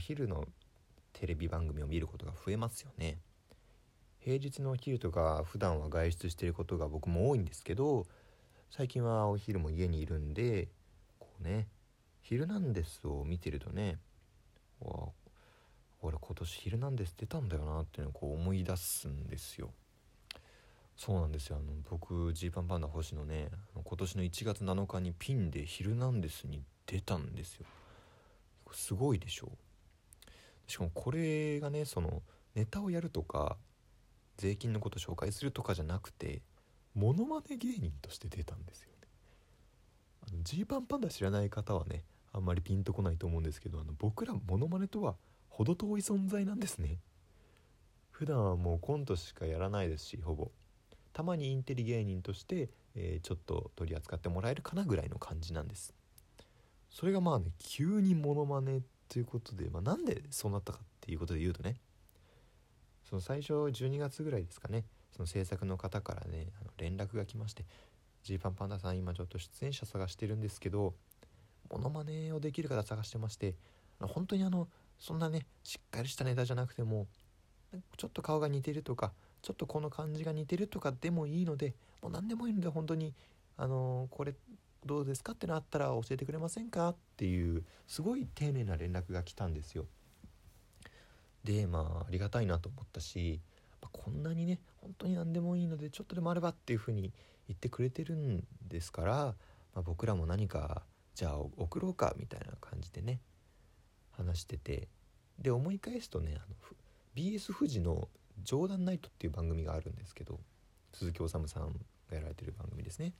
昼のテレビ番組を見ることが増えますよね。平日のお昼とか普段は外出してることが僕も多いんですけど最近はお昼も家にいるんでこうね「ヒルナンデス」を見てるとねわ俺今年「ヒルナンデス」出たんだよなっていうのをこう思い出すんですよ。そうなんですよ。あの僕ジーパンパンダ星野ね今年の1月7日にピンで「ヒルナンデス」に出たんですよ。すごいでしょ。しかもこれがねそのネタをやるとか税金のこと紹介するとかじゃなくてモノマネ芸人として出たんですよね。ジーパンパンダ知らない方はねあんまりピンとこないと思うんですけどあの僕らモノマネとは程遠い存在なんですね。普段はもうコントしかやらないですしほぼ。たまにインテリ芸人として、えー、ちょっと取り扱ってもらえるかなぐらいの感じなんです。それがまあね急にモノマネということで、まあ、なんでそうなったかっていうことで言うとねその最初12月ぐらいですかねその制作の方からねあの連絡が来まして「ジーパンパンダさん今ちょっと出演者探してるんですけどモノマネをできる方探してまして本当にあのそんなねしっかりしたネタじゃなくてもちょっと顔が似てるとかちょっとこの感じが似てるとかでもいいのでもう何でもいいので本当にあのこれどうですか？ってのあったら教えてくれませんか？っていうすごい丁寧な連絡が来たんですよ。でまあありがたいなと思ったし、まあ、こんなにね本当に何でもいいのでちょっとでもあればっていうふうに言ってくれてるんですから、まあ、僕らも何かじゃあ送ろうかみたいな感じでね話しててで思い返すとねあの BS 富士の「ジョーダンナイト」っていう番組があるんですけど鈴木治さんがやられてる番組ですね。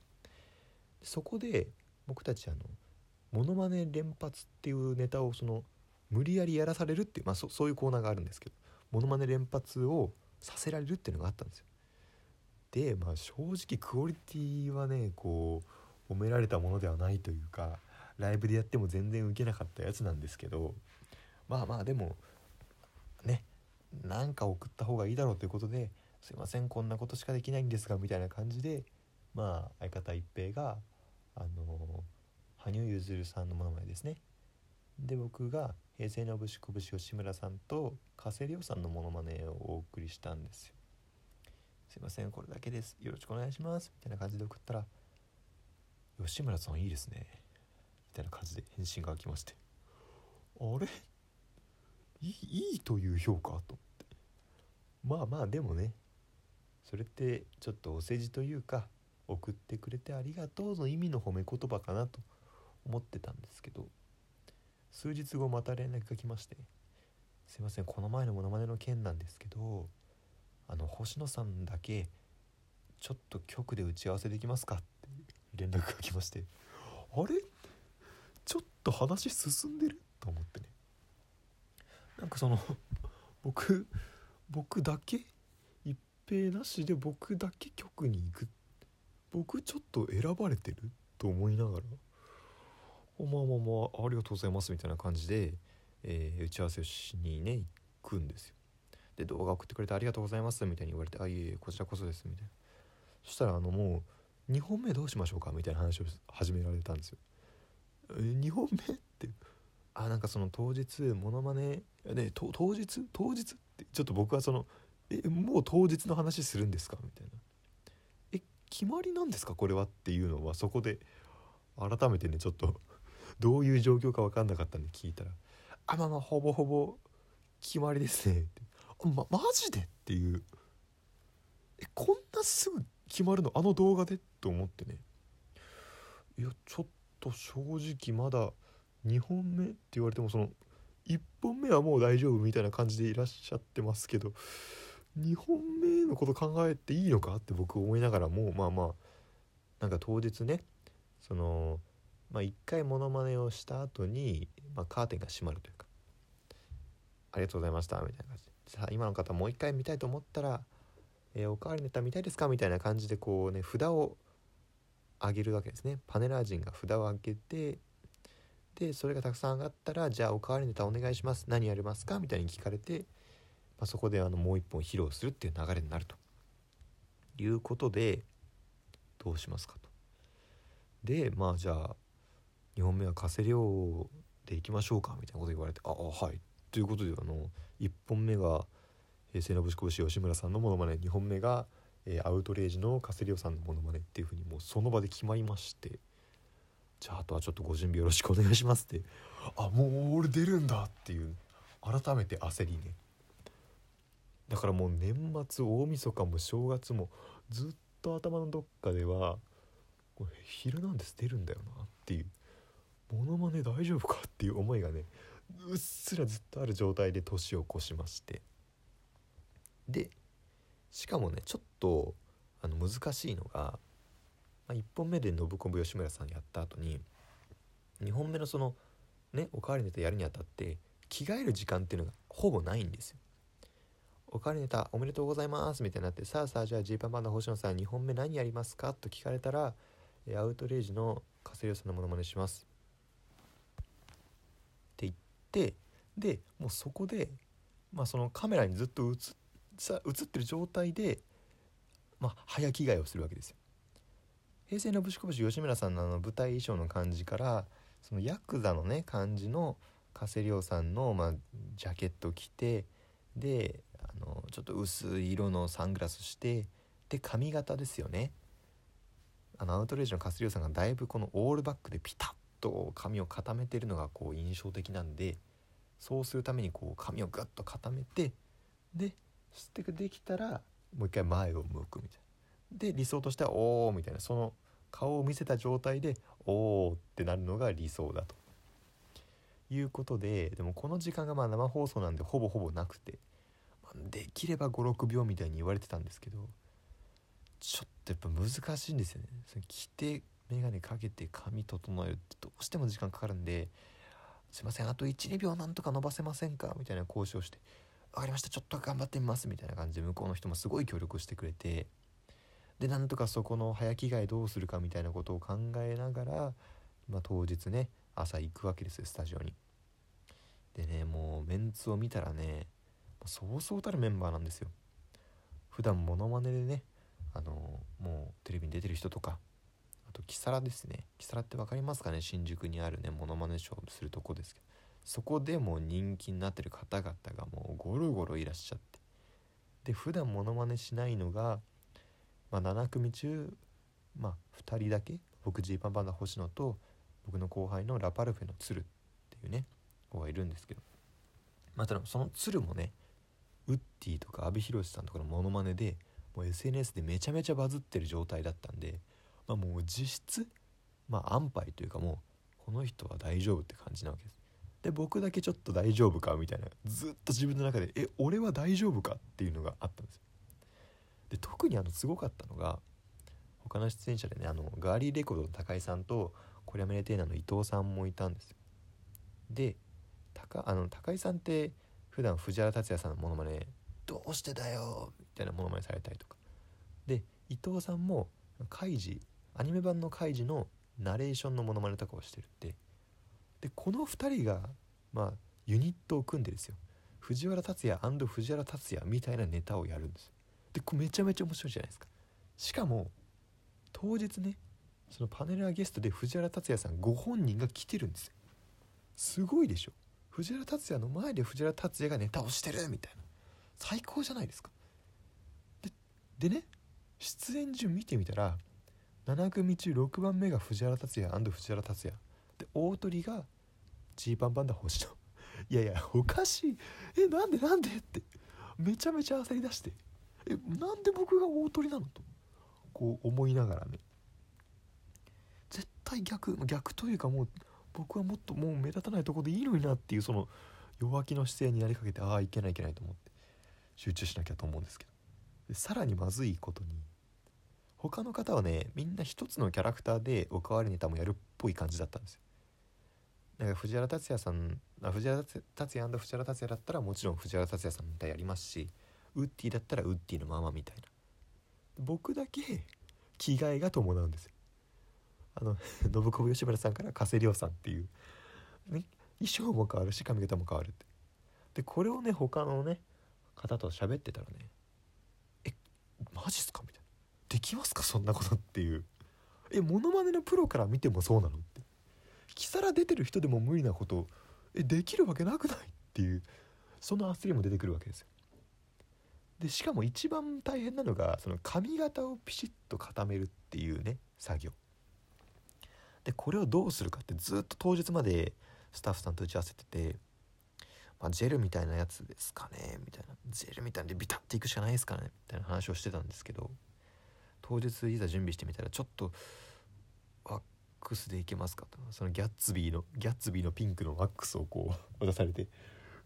そこで僕たちあのモノマネ連発っていうネタをその無理やりやらされるっていう、まあ、そそういうコーナーがあるんですけどモノマネ連発をさせられるっていうのがあったんですよ。でまあ正直クオリティはねこう褒められたものではないというかライブでやっても全然ウケなかったやつなんですけどまあまあでもねなんか送った方がいいだろうということで「すいませんこんなことしかできないんですが」みたいな感じでまあ相方一平があの羽生結弦さんのものまねですね。で僕が平成のぶしこぶし吉村さんと加瀬亮さんのモノマネをお送りしたんですよすいませんこれだけです。よろしくお願いしますみたいな感じで送ったら吉村さんいいですねみたいな感じで返信が来ましてあれ？いいという評価？と思って。まあまあでもねそれってちょっとお世辞というか送ってくれてありがとうの意味の褒め言葉かなと思ってたんですけど数日後また連絡が来まして「すいませんこの前のモノマネの件なんですけどあの星野さんだけちょっと局で打ち合わせできますか?」って連絡が来ましてあれ？ちょっと話進んでる？と思ってね。なんかその 僕僕だけ？一平なしで僕だけ局に行くって僕ちょっと選ばれてると思いながらまあまあまあありがとうございますみたいな感じで、えー、打ち合わせをしにね行くんですよ。で動画送ってくれてありがとうございますみたいに言われてあいえいえこちらこそですみたいな。そしたらあのもう2本目どうしましょうかみたいな話を始められたんですよ。2本目ってあなんかその当日モノマネね当日？当日？ってちょっと僕はそのえもう当日の話するんですか？みたいな。決まりなんですか？これはっていうのはそこで改めてねちょっと どういう状況か分かんなかったんで聞いたら「あまあまあほぼほぼ決まりですね」っ て「まマジで?」っていう。えこんなすぐ決まるの？あの動画で？と思ってね。いやちょっと正直まだ2本目って言われてもその1本目はもう大丈夫みたいな感じでいらっしゃってますけど2本目のこと考えていいのかって僕思いながらもまあまあなんか当日ねそのまあ、1回モノマネをした後に、まあ、カーテンが閉まるというか「ありがとうございました」みたいな感じで「さあ今の方もう一回見たいと思ったら、えー、おかわりネタ見たいですか?」みたいな感じでこうね札を上げるわけですねパネラー陣が札を上げてでそれがたくさん上がったら「じゃあおかわりネタお願いします何やりますか?」みたいに聞かれて、まあ、そこであのもう一本披露するっていう流れになると。いうことでどうしますかと。でまあじゃあ2本目は加瀬亮でいきましょうかみたいなこと言われて「ああはい」ということであの1本目が平成のぶしこぶし吉村さんのモノマネ。2本目が、えー、アウトレイジのカセリオさんのモノマネっていう風にもうその場で決まりまして。じゃああとはちょっとご準備よろしくお願いしますって。あもう俺出るんだっていう改めて焦りね。だからもう年末大晦日も正月もずっと頭のどっかでは「これ昼なんです出るんだよな」っていう「モノマネ大丈夫か?」っていう思いがねうっすらずっとある状態で年を越しましてでしかもねちょっとあの難しいのが、まあ、1本目で信子吉村さんやった後に2本目のそのねおかわりネタやるにあたって着替える時間っていうのがほぼないんですよ。おかわりネタおめでとうございますみたいになってさあさあじゃあジーパンパンダ星野さん2本目何やりますか？と聞かれたらアウトレイジのカセリオさんのものまねしますって言ってでもうそこで、まあ、そのカメラにずっと映さ映ってる状態で、まあ、早着替えをするわけですよ。平成のぶしこぶし吉村さんのあの舞台衣装の感じからそのヤクザのね感じの加瀬亮さんの、まあ、ジャケットを着てであのちょっと薄い色のサングラスしてで髪型ですよね。あのアウトレイジの加瀬亮さんがだいぶこのオールバックでピタッと髪を固めてるのがこう印象的なんでそうするためにこう髪をグッと固めてで吸ってできたらもう一回前を向くみたいな。で理想としては「おお」みたいなその顔を見せた状態で「おお」ってなるのが理想だと。いうことででもこの時間がまあ生放送なんでほぼほぼなくて、できれば56秒みたいに言われてたんですけどちょっとやっぱ難しいんですよね。それ着て眼鏡かけて髪整えるってどうしても時間かかるんで「すいませんあと12秒なんとか伸ばせませんか?」みたいな交渉して分かりましたちょっと頑張ってみますみたいな感じで向こうの人もすごい協力してくれてでなんとかそこの早着替えどうするかみたいなことを考えながら、まあ、当日ね朝行くわけですよスタジオに。でねもうメンツを見たらねそうそうたるメンバーなんですよ。普段モノマネでねあのもうテレビに出てる人とかあとキサラですね。キサラって分かりますかね？新宿にあるねモノマネショーするとこですけど。そこでも人気になってる方々がもうゴロゴロいらっしゃって。で普段モノマネしないのが、まあ、7組中、まあ、2人だけ僕ジーパンパンダ星野と僕の後輩のラパルフェの鶴っていうね子がいるんですけど。まあただその鶴もねウッディとか阿部寛さんとかのモノマネでもう SNS でめちゃめちゃバズってる状態だったんで、まあ、もう実質まあ安牌というかもうこの人は大丈夫って感じなわけです。で僕だけちょっと大丈夫かみたいなずっと自分の中でえ俺は大丈夫かっていうのがあったんですよ。で特にあのすごかったのが他の出演者でねあのガーリーレコードの高井さんとコリアメネテーナの伊藤さんもいたんですよ。で高あの高井さんって普段藤原竜也さんのモノマネ「どうしてだよ」みたいなモノマネされたりとか。で伊藤さんもカイジアニメ版のカイジのナレーションのモノマネとかをしてるって。でこの2人がまあユニットを組んでですよ。藤原竜也藤原竜也みたいなネタをやるんです。でこれめちゃめちゃ面白いじゃないですか。しかも当日ねそのパネラーゲストで藤原竜也さんご本人が来てるんですよ。すごいでしょ。藤原竜也の前で藤原竜也がネタをしてるみたいな。最高じゃないですか。ででね出演順見てみたら7組中6番目が藤原竜也藤原竜也。で大鳥がジーパンパンダ星野いやいやおかしい。えなんでなんで？って。めちゃめちゃ焦り出して。えなんで僕が大鳥なのと。こう思いながらね。絶対逆逆というかもう僕はもっともう目立たないとこでいいのになっていうその弱気の姿勢になりかけてああいけないいけないと思って集中しなきゃと思うんですけど。でさらにまずいことに他の方はねみんな一つのキャラクターでおかわりネタもやるっぽい感じだったんですよ。なんか藤原竜也さん藤原竜也藤原竜也だったらもちろん藤原竜也さんのネタやりますしウッディだったらウッディのままみたいな。僕だけ着替えが伴うんですよ。あの 信子吉村さんから加瀬亮さんっていう、ね、衣装も変わるし髪型も変わるって。でこれをね他のね方と喋ってたらね「えマジっすか?」みたいな「できますか？そんなこと」っていう「えモノマネのプロから見てもそうなの?」って。キサラ出てる人でも無理なことえできるわけなくないっていう。その焦りも出てくるわけですよ。でしかも一番大変なのがその髪型をピシッと固めるっていうね作業。でこれをどうするかってずっと当日までスタッフさんと打ち合わせてて、まあ、ジェルみたいなやつですかねみたいな。ジェルみたいなでビタッていくしかないですかねみたいな話をしてたんですけど当日いざ準備してみたらちょっとワックスでいけますかと。そのギャッツビーのギャッツビーのピンクのワックスをこう 渡されて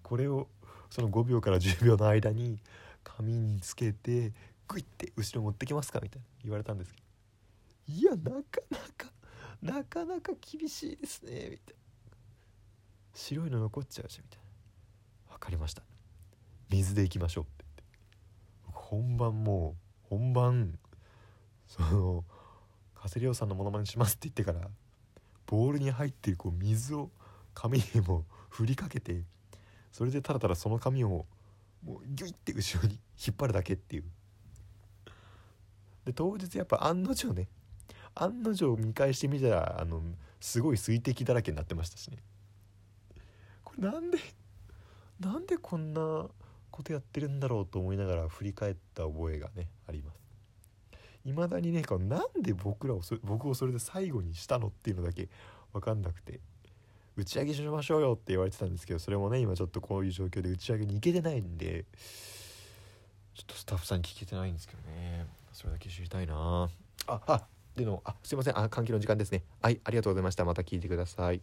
これをその5秒から10秒の間に髪につけてグイって後ろ持ってきますかみたいな言われたんですけど。いやなかなかなかなか厳しいですねみたいな。白いの残っちゃうしみたいな。分かりました。水でいきましょうって。言って本番もう本番その加瀬亮さんのモノマネしますって言ってからボールに入ってるこう水を髪にも振りかけてそれでただただその髪をもうギュイって後ろに引っ張るだけっていう。で当日やっぱ案の定ね案の定見返してみたらあのすごい水滴だらけになってましたしね。これなんでなんでこんなことやってるんだろうと思いながら振り返った覚えがねあります。未だにねなんで僕らをそ僕をそれで最後にしたのっていうのだけ分かんなくて打ち上げしましょうよって言われてたんですけどそれもね今ちょっとこういう状況で打ち上げに行けてないんでちょっとスタッフさんに聞けてないんですけどね。それだけ知りたいな。ああでのあすいません。あ換気の時間ですね。はいありがとうございました。また聞いてください。